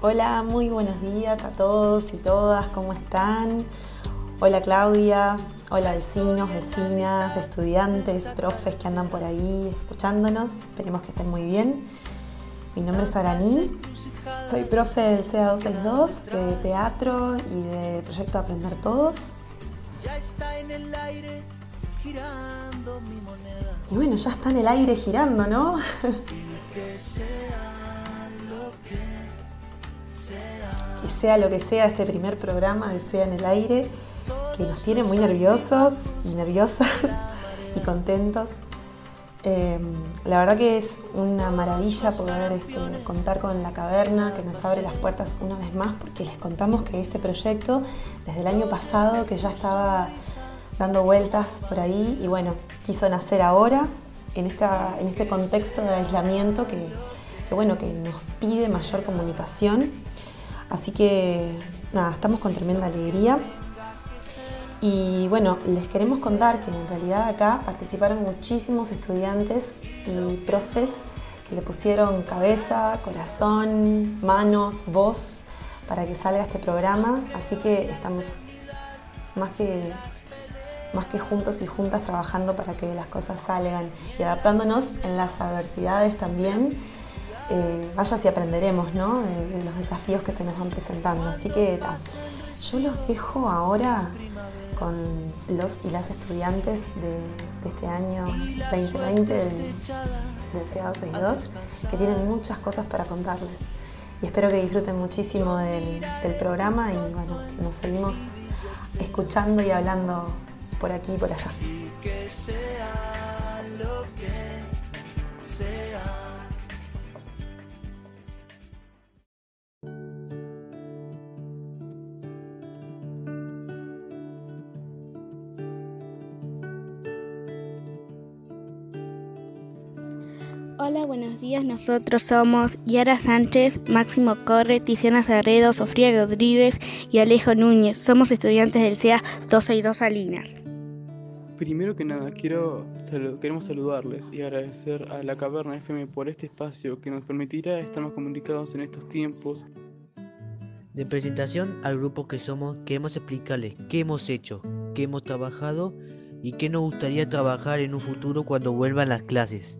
Hola, muy buenos días a todos y todas, ¿cómo están? Hola Claudia, hola vecinos, vecinas, estudiantes, profes que andan por ahí escuchándonos, esperemos que estén muy bien. Mi nombre es Araní, soy profe del CEA 262 de teatro y del proyecto Aprender Todos. Y bueno, ya está en el aire girando, ¿no? sea lo que sea este primer programa de Sea en el Aire, que nos tiene muy nerviosos y nerviosas y contentos. Em, la verdad que es una maravilla poder este, contar con la caverna que nos abre las puertas una vez más porque les contamos que este proyecto desde el año pasado que ya estaba dando vueltas por ahí y bueno, quiso nacer ahora en, esta, en este contexto de aislamiento que, bueno, que nos pide mayor comunicación. Así que nada, estamos con tremenda alegría. Y bueno, les queremos contar que en realidad acá participaron muchísimos estudiantes y profes que le pusieron cabeza, corazón, manos, voz para que salga este programa. Así que estamos más que, más que juntos y juntas trabajando para que las cosas salgan y adaptándonos en las adversidades también. Eh, vaya si aprenderemos ¿no? de, los desafíos que se nos van presentando. Así que yo los dejo ahora con los y las estudiantes de, este año 2020 del, del CA 262 que tienen muchas cosas para contarles. Y espero que disfruten muchísimo del, del programa y bueno, nos seguimos escuchando y hablando por aquí y por allá. Hola, buenos días. Nosotros somos Yara Sánchez, Máximo Corre, Tiziana Sarredo, Sofía Rodríguez y Alejo Núñez. Somos estudiantes del CEA 262 Salinas. Primero que nada, quiero, queremos saludarles y agradecer a la Caverna FM por este espacio que nos permitirá estar más comunicados en estos tiempos. De presentación al grupo que somos, queremos explicarles qué hemos hecho, qué hemos trabajado y qué nos gustaría trabajar en un futuro cuando vuelvan las clases.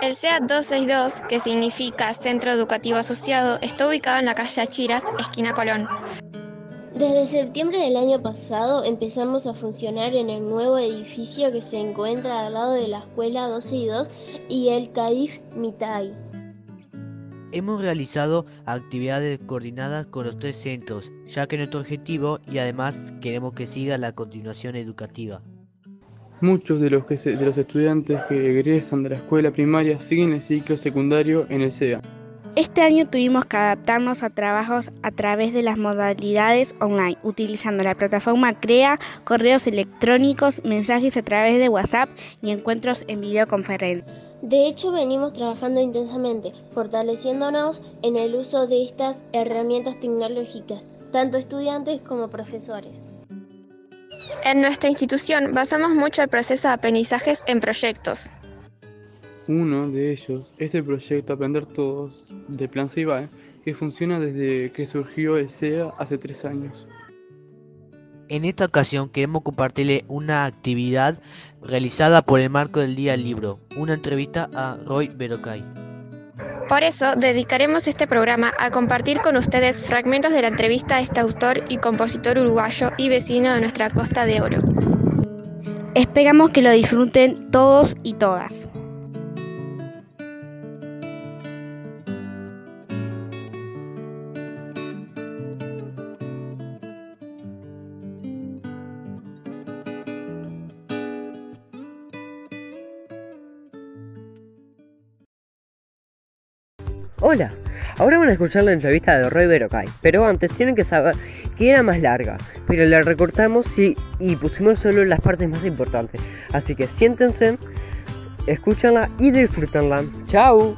El CEA 262, que significa Centro Educativo Asociado, está ubicado en la calle Achiras, esquina Colón. Desde septiembre del año pasado empezamos a funcionar en el nuevo edificio que se encuentra al lado de la Escuela 262 y el CAIF Mitai. Hemos realizado actividades coordinadas con los tres centros, ya que nuestro objetivo y además queremos que siga la continuación educativa. Muchos de los, que de los estudiantes que egresan de la escuela primaria siguen el ciclo secundario en el SEA. Este año tuvimos que adaptarnos a trabajos a través de las modalidades online, utilizando la plataforma CREA, correos electrónicos, mensajes a través de WhatsApp y encuentros en videoconferencia. De hecho, venimos trabajando intensamente, fortaleciéndonos en el uso de estas herramientas tecnológicas, tanto estudiantes como profesores. En nuestra institución basamos mucho el proceso de aprendizajes en proyectos. Uno de ellos es el proyecto Aprender Todos de Plan Ceibal, que funciona desde que surgió el SEA hace tres años. En esta ocasión queremos compartirle una actividad realizada por el marco del Día del Libro, una entrevista a Roy Berocay. Por eso dedicaremos este programa a compartir con ustedes fragmentos de la entrevista a este autor y compositor uruguayo y vecino de nuestra Costa de Oro. Esperamos que lo disfruten todos y todas. Hola, ahora van a escuchar la entrevista de Roy Berocay, pero antes tienen que saber que era más larga, pero la recortamos y, pusimos solo las partes más importantes. Así que siéntense, escúchanla y disfrútenla. ¡Chao!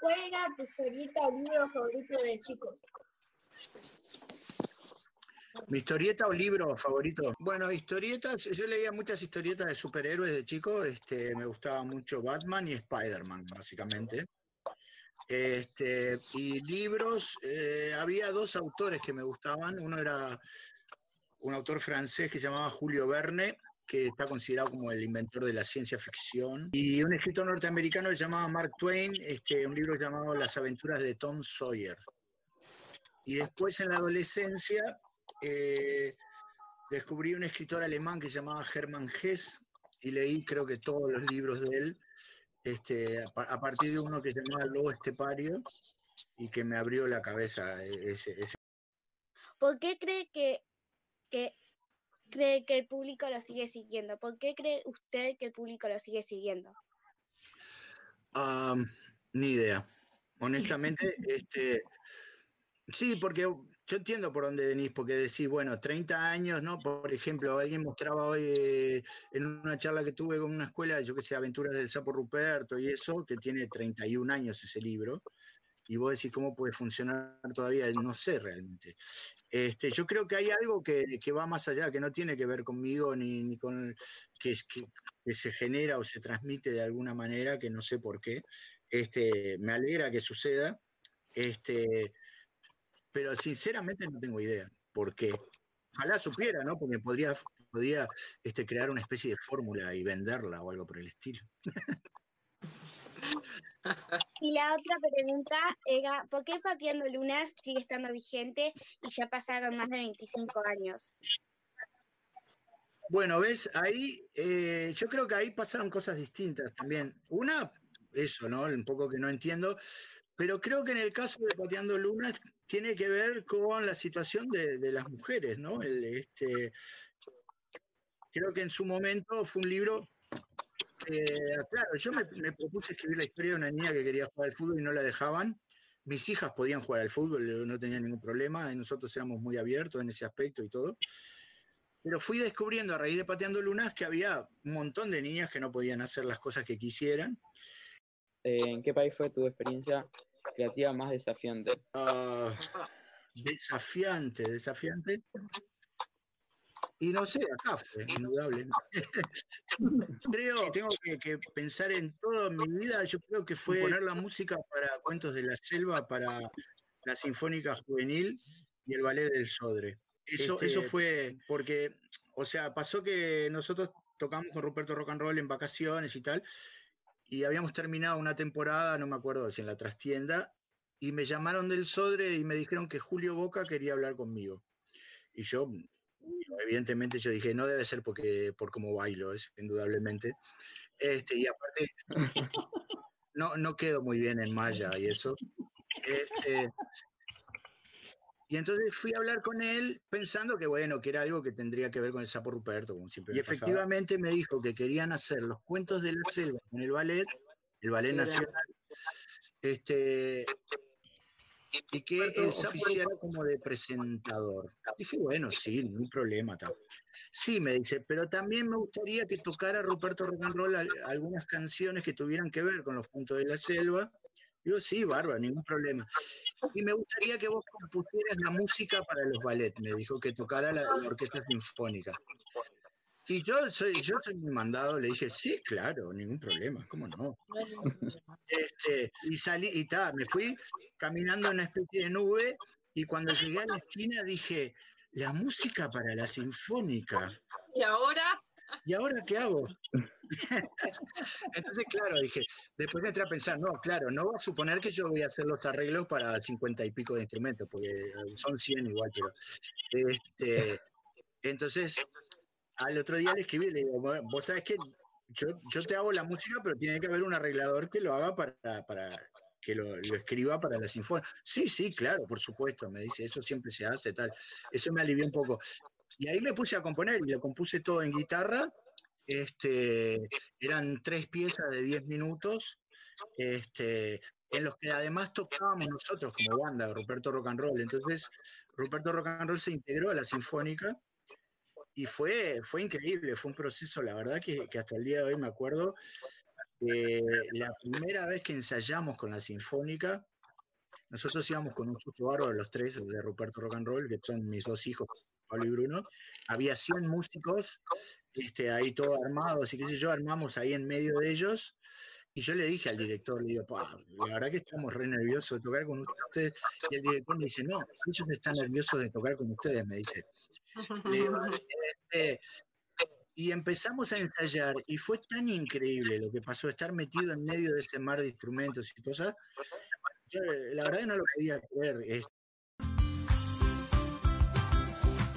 ¿Cuál era tu favorito de? ¿Mi historieta o libro favorito? Bueno, historietas, yo leía muchas historietas de superhéroes de chico, este, me gustaba mucho Batman y Spider-Man, básicamente. Este, y libros, eh, había dos autores que me gustaban, uno era un autor francés que se llamaba Julio Verne, que está considerado como el inventor de la ciencia ficción, y un escritor norteamericano que se llamaba Mark Twain, este, un libro llamado Las aventuras de Tom Sawyer. Y después en la adolescencia eh, descubrí un escritor alemán que se llamaba Hermann Hesse y leí creo que todos los libros de él, este, a, partir de uno que se llamaba Lobo Estepario y que me abrió la cabeza ese, ¿Por qué cree que, que cree que el público lo sigue siguiendo? ¿Por qué cree usted que el público lo sigue siguiendo? ni idea. Honestamente, este, Sí, porque yo entiendo por dónde venís, porque decís, bueno, 30 años, ¿no? Por ejemplo, alguien mostraba hoy eh, en una charla que tuve con una escuela, yo que sé, Aventuras del Sapo Ruperto y eso, que tiene 31 años ese libro, y vos decís cómo puede funcionar todavía, no sé realmente. Este, yo creo que hay algo que, va más allá, que no tiene que ver conmigo ni, ni con que, que, que, se genera o se transmite de alguna manera, que no sé por qué. Este, me alegra que suceda. Este, pero sinceramente no tengo idea por qué. Ojalá supiera, ¿no? Porque podría, podría este, crear una especie de fórmula y venderla o algo por el estilo. Y la otra pregunta era, ¿por qué Pateando Lunas sigue estando vigente y ya pasaron más de 25 años? Bueno, ves, ahí eh, yo creo que ahí pasaron cosas distintas también. Una, eso, ¿no? Un poco que no entiendo, pero creo que en el caso de Pateando Lunas tiene que ver con la situación de, las mujeres, ¿no? este, creo que en su momento fue un libro claro, yo me, propuse escribir la historia de una niña que quería jugar al fútbol y no la dejaban. Mis hijas podían jugar al fútbol, no tenía ningún problema, nosotros éramos muy abiertos en ese aspecto y todo. Pero fui descubriendo a raíz de Pateando Lunas que había un montón de niñas que no podían hacer las cosas que quisieran ¿En qué país fue tu experiencia creativa más desafiante? Ah, desafiante, desafiante. Y no sé, acá fue, indudable. creo que tengo que, pensar en toda mi vida, yo creo que fue poner la música para Cuentos de la Selva, para la Sinfónica Juvenil y el Ballet del Sodre. Eso, este, eso fue porque, o sea, pasó que nosotros tocamos con Ruperto Rock and Roll en vacaciones y tal, y habíamos terminado una temporada, no me acuerdo si en la trastienda, y me llamaron del Sodre y me dijeron que Julio Boca quería hablar conmigo. Y yo, evidentemente, yo dije, no debe ser porque por cómo bailo, es indudablemente. Este, y aparte, no, no quedo muy bien en malla y eso. Este, y entonces fui a hablar con él pensando que, bueno, que era algo que tendría que ver con el sapo Ruperto, como siempre. Y efectivamente me dijo que querían hacer los cuentos de la selva con el ballet, el ballet nacional, este, y que el sapo como de presentador. Dije, bueno, sí, ningún problema. Sí, me dice, pero también me gustaría que tocara Ruperto Rock and Roll algunas canciones que tuvieran que ver con los cuentos de la selva Digo, sí, bárbaro, ningún problema. Y me gustaría que vos compusieras la música para los ballets, me dijo que tocara la, orquesta sinfónica. Y yo soy, yo soy mi mandado, le dije, sí, claro, ningún problema, ¿cómo no? Este, y salí, y ta, me fui caminando en una especie de nube, y cuando llegué a la esquina dije, la música para la sinfónica. ¿Y ahora? ¿y ahora qué hago? Entonces, claro, dije, después entré a pensar, no, claro, no voy a suponer que yo voy a hacer los arreglos para cincuenta y pico de instrumentos, porque son 100 igual, pero... Este, entonces, al otro día le escribí, le digo, vos sabés que yo, yo te hago la música, pero tiene que haber un arreglador que lo haga para, para que lo, lo, escriba para la sinfonía. Sí, sí, claro, por supuesto, me dice, eso siempre se hace, tal. Eso me alivió un poco. Y ahí me puse a componer y lo compuse todo en guitarra. Este, eran tres piezas de diez minutos, este, en los que además tocábamos nosotros como banda, Ruperto Rock and Roll. Entonces, Ruperto Rock and Roll se integró a la Sinfónica y fue, fue increíble, fue un proceso, la verdad que, hasta el día de hoy me acuerdo, la primera vez que ensayamos con la Sinfónica, nosotros íbamos con un sucio bárbaro, los tres de Ruperto Rock and Roll, que son mis dos hijos Pablo y Bruno, había 100 músicos este, ahí todos armados y qué sé yo, armamos ahí en medio de ellos. Y yo le dije al director, le digo, la verdad que estamos re nerviosos de tocar con ustedes. Y el director me dice, no, ellos están nerviosos de tocar con ustedes, me dice. Este, y empezamos a ensayar y fue tan increíble lo que pasó, estar metido en medio de ese mar de instrumentos y cosas. la verdad que no lo podía creer.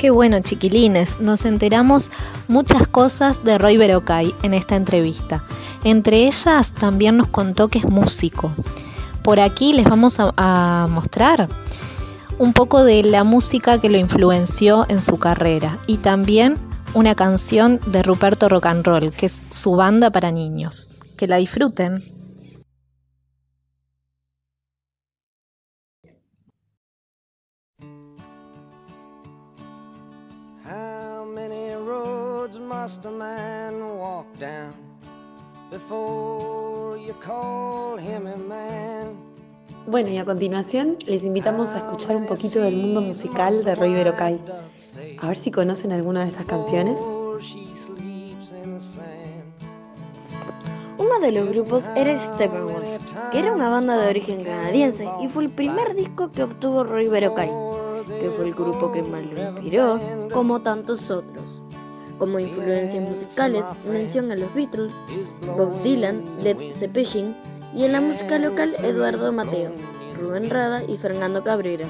Qué bueno, chiquilines. Nos enteramos muchas cosas de Roy Berocay en esta entrevista. Entre ellas también nos contó que es músico. Por aquí les vamos a, a mostrar un poco de la música que lo influenció en su carrera y también una canción de Ruperto Rock and Roll, que es su banda para niños. Que la disfruten. Must a man walk down before you call him a man? Bueno, y a continuación les invitamos a escuchar un poquito del mundo musical de Roy Berocay. A ver si conocen alguna de estas canciones. Uno de los grupos era Steppenwolf, que era una banda de origen canadiense y fue el primer disco que obtuvo Roy Berocay, que fue el grupo que más lo inspiró, como tantos otros. Como influencias musicales menciona a los Beatles, Bob Dylan, Led Zeppelin y en la música local Eduardo Mateo, Rubén Rada y Fernando Cabrera.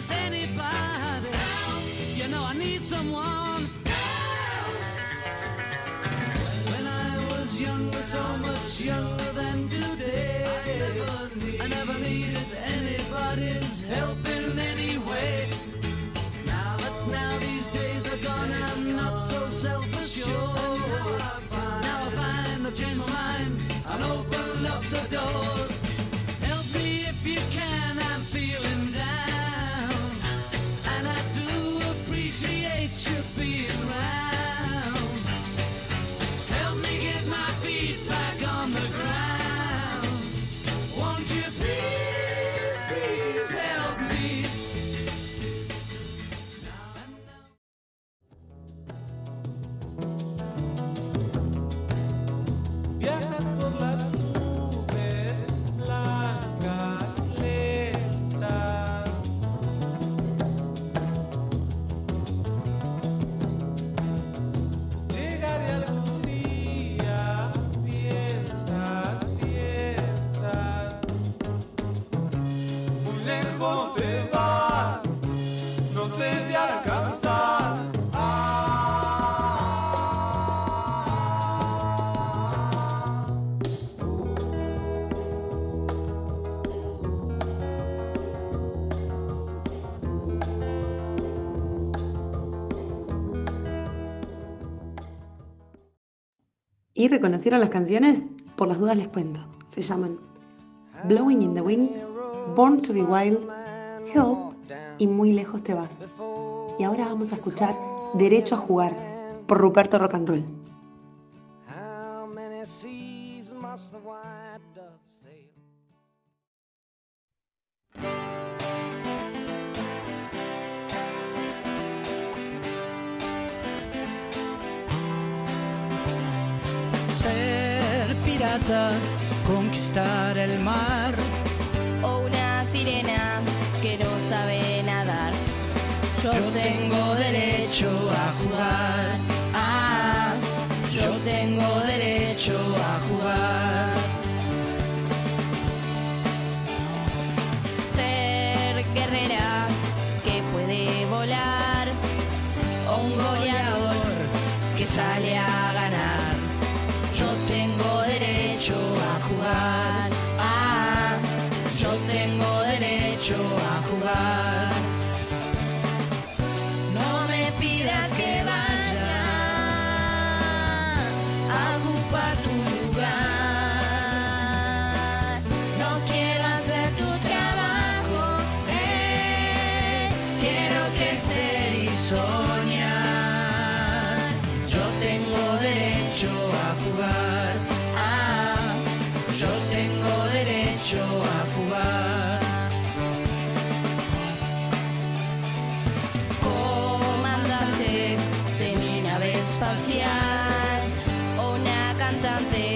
just anybody. You know I need someone. ¿Y reconocieron las canciones? Por las dudas les cuento. Se llaman Blowing in the Wind, Born to be Wild, Help y Muy lejos te vas. Y ahora vamos a escuchar Derecho a jugar por Ruperto Rock and Roll. Ser pirata, conquistar el mar Sirena que no sabe nadar. Yo tengo derecho a jugar. Ah, yo tengo derecho a jugar. Derecho espacial. O una cantante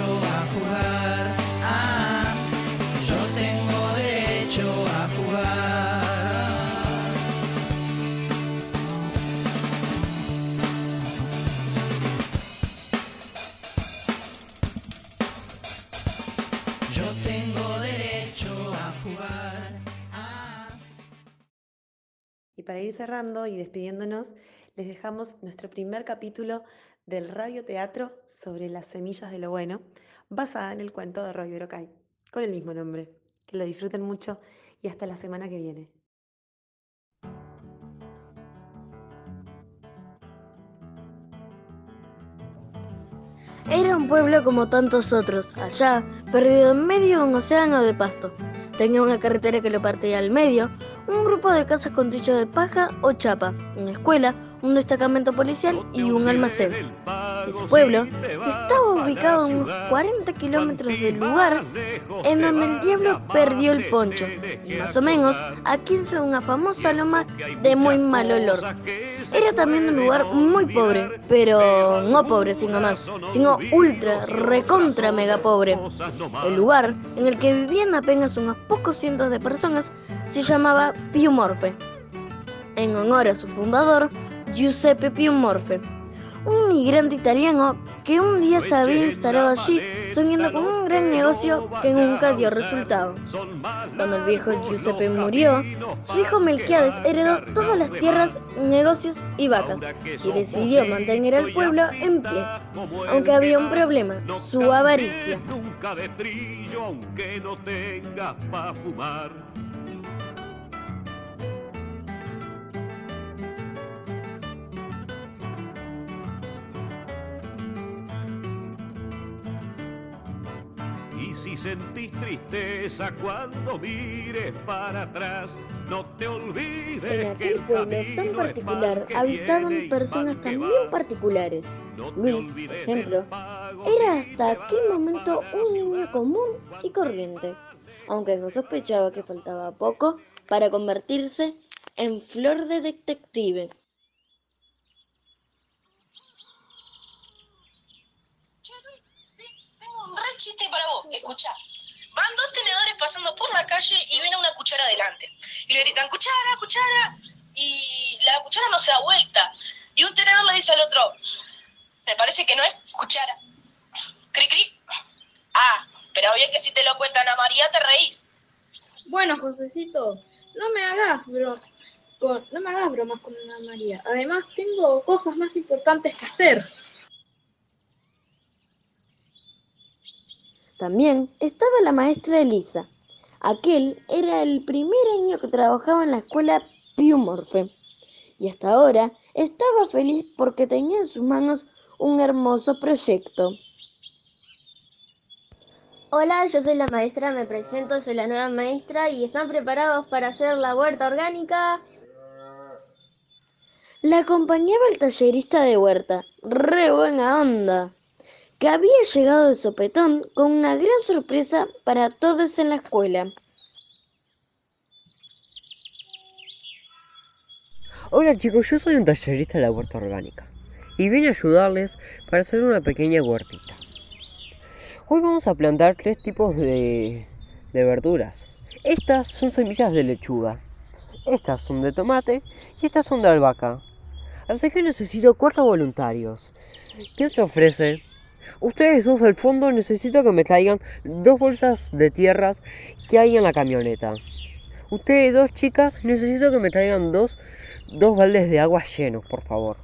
a jugar. Ah, yo tengo derecho a jugar. Yo tengo derecho a jugar. Y para ir cerrando y despidiéndonos, les dejamos nuestro primer capítulo del radioteatro sobre las semillas de lo bueno, basada en el cuento de Roy Berocay, con el mismo nombre. Que lo disfruten mucho y hasta la semana que viene. Era un pueblo como tantos otros, allá, perdido en medio de un océano de pasto. Tenía una carretera que lo partía al medio, un grupo de casas con techo de paja o chapa, una escuela, un destacamento policial y un almacén. Ese pueblo, que estaba ubicado a unos 40 kilómetros del lugar en donde el diablo perdió el poncho, y más o menos a 15 de una famosa loma de muy mal olor. Era también un lugar muy pobre, pero no pobre sino más, sino ultra, recontra mega pobre. El lugar en el que vivían apenas unos pocos cientos de personas se llamaba Piumorfe, en honor a su fundador, Giuseppe Piumorfe, un migrante italiano que un día se había instalado allí soñando con un gran negocio que nunca dio resultado. Cuando el viejo Giuseppe murió, su hijo Melquiades heredó todas las tierras, negocios y vacas y decidió mantener al pueblo en pie, aunque había un problema, su avaricia. Si sentís tristeza cuando mires para atrás, no te olvides En que aquel el pueblo tan particular habitaban personas también particulares. Luis, por ejemplo, era hasta aquel momento un niño común y corriente, aunque no sospechaba que faltaba poco para convertirse en flor de detective. Chiste para vos, escucha. Van dos tenedores pasando por la calle y ven a una cuchara adelante. Y le gritan, cuchara, cuchara. Y la cuchara no se da vuelta. Y un tenedor le dice al otro, me parece que no es cuchara. Cri, cri. Ah, pero bien que si te lo cuentan a María te reís. Bueno, Josecito, no me hagas bro con- no me hagas bromas con Ana María. Además, tengo cosas más importantes que hacer. También estaba la maestra Elisa, Aquel era el primer año que trabajaba en la escuela Piumorfe y hasta ahora estaba feliz porque tenía en sus manos un hermoso proyecto. Hola, yo soy la maestra, me presento, soy la nueva maestra y ¿están preparados para hacer la huerta orgánica? La acompañaba el tallerista de huerta, re buena onda, que había llegado de sopetón con una gran sorpresa para todos en la escuela. Hola chicos, yo soy un tallerista de la huerta orgánica y vine a ayudarles para hacer una pequeña huertita. Hoy vamos a plantar tres tipos de, de verduras. Estas son semillas de lechuga, estas son de tomate y estas son de albahaca. Así que necesito cuatro voluntarios. ¿Quién se ofrece? Ustedes dos del fondo necesito que me traigan dos bolsas de tierras que hay en la camioneta. Ustedes dos chicas necesito que me traigan dos, dos baldes de agua llenos, por favor.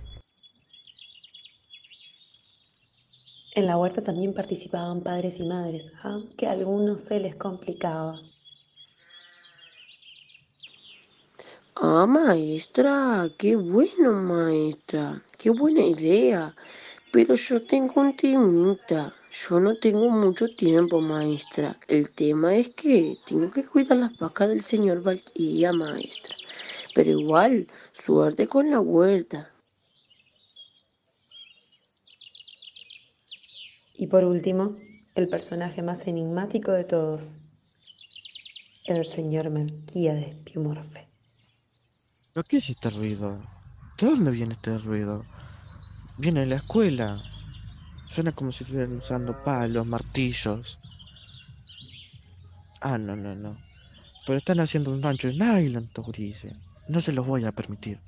En la huerta también participaban padres y madres, aunque a algunos se les complicaba. Ah, maestra, qué bueno, maestra, qué buena idea. Pero yo tengo un temita. Yo no tengo mucho tiempo, maestra. El tema es que tengo que cuidar las vacas del señor Valkyria, maestra. Pero igual, suerte con la vuelta. Y por último, el personaje más enigmático de todos, el señor Melquíades Piumorfe. ¿Pero qué es este ruido? ¿De dónde viene este ruido? Viene de la escuela. Suena como si estuvieran usando palos, martillos. Ah, no, no, no. Pero están haciendo un rancho de nylon, estos. No se los voy a permitir.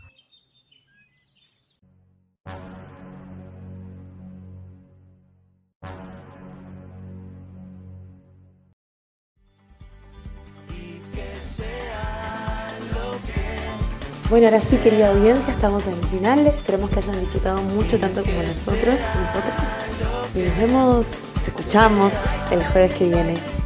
Bueno, ahora sí, querida audiencia, estamos en el final. Esperemos que hayan disfrutado mucho, tanto como nosotros, nosotros. Y nos vemos, nos escuchamos el jueves que viene.